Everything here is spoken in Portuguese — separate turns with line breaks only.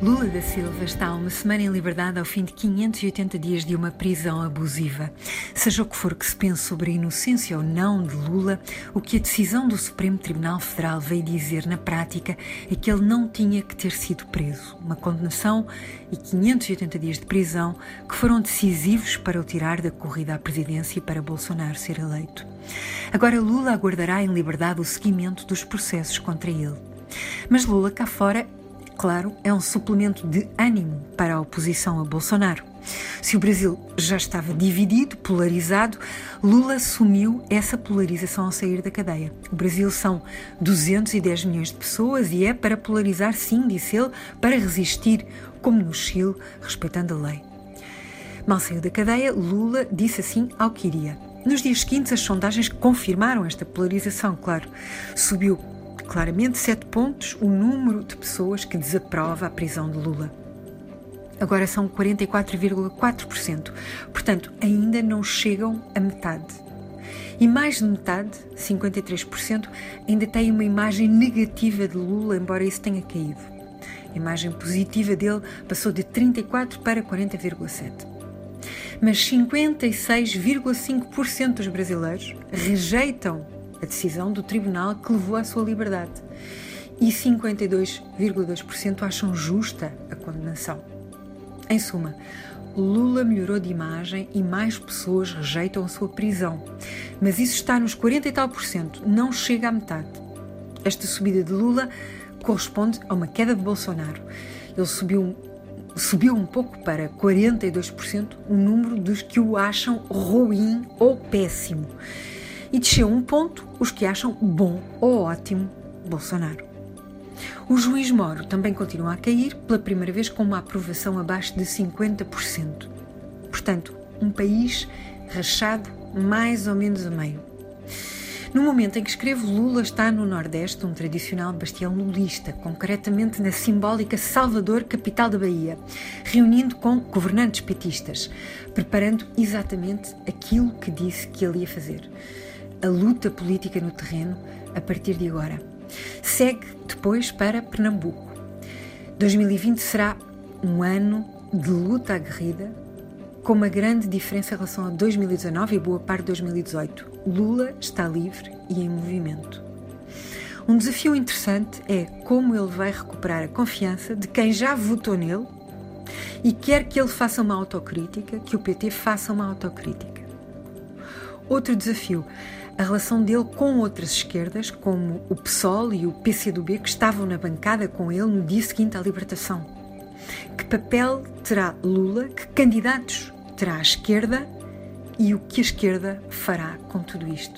Lula da Silva está há uma semana em liberdade ao fim de 580 dias de uma prisão abusiva. Seja o que for que se pense sobre a inocência ou não de Lula, o que a decisão do Supremo Tribunal Federal veio dizer na prática é que ele não tinha que ter sido preso. Uma condenação e 580 dias de prisão que foram decisivos para o tirar da corrida à presidência e para Bolsonaro ser eleito. Agora Lula aguardará em liberdade o seguimento dos processos contra ele. Mas Lula cá fora claro, é um suplemento de ânimo para a oposição a Bolsonaro. Se o Brasil já estava dividido, polarizado, Lula assumiu essa polarização ao sair da cadeia. O Brasil são 210 milhões de pessoas e é para polarizar, sim, disse ele, para resistir, como no Chile, respeitando a lei. Mal saiu da cadeia, Lula disse assim ao que iria. Nos dias seguintes, as sondagens confirmaram esta polarização, claro. Subiu claramente sete pontos o número de pessoas que desaprova a prisão de Lula. Agora são 44,4%, portanto, ainda não chegam a metade. E mais de metade, 53%, ainda tem uma imagem negativa de Lula, embora isso tenha caído. A imagem positiva dele passou de 34% para 40,7%. Mas 56,5% dos brasileiros rejeitam a decisão do tribunal que levou à sua liberdade. E 52,2% acham justa a condenação. Em suma, Lula melhorou de imagem e mais pessoas rejeitam a sua prisão. Mas isso está nos 40 e tal por cento, não chega à metade. Esta subida de Lula corresponde a uma queda de Bolsonaro. Ele subiu, subiu um pouco para 42%, o número dos que o acham ruim ou péssimo e desceu um ponto os que acham bom ou ótimo Bolsonaro. O juiz Moro também continua a cair, pela primeira vez com uma aprovação abaixo de 50%. Portanto, um país rachado mais ou menos a meio. No momento em que escrevo, Lula está no Nordeste, um tradicional bastião lulista, concretamente na simbólica Salvador, capital da Bahia, reunindo com governantes petistas, preparando exatamente aquilo que disse que ele ia fazer a luta política no terreno a partir de agora. Segue depois para Pernambuco. 2020 será um ano de luta aguerrida, com uma grande diferença em relação a 2019 e boa parte de 2018. Lula está livre e em movimento. Um desafio interessante é como ele vai recuperar a confiança de quem já votou nele e quer que ele faça uma autocrítica, que o PT faça uma autocrítica. Outro desafio a relação dele com outras esquerdas, como o PSOL e o PCdoB, que estavam na bancada com ele no dia seguinte à libertação. Que papel terá Lula, que candidatos terá a esquerda e o que a esquerda fará com tudo isto?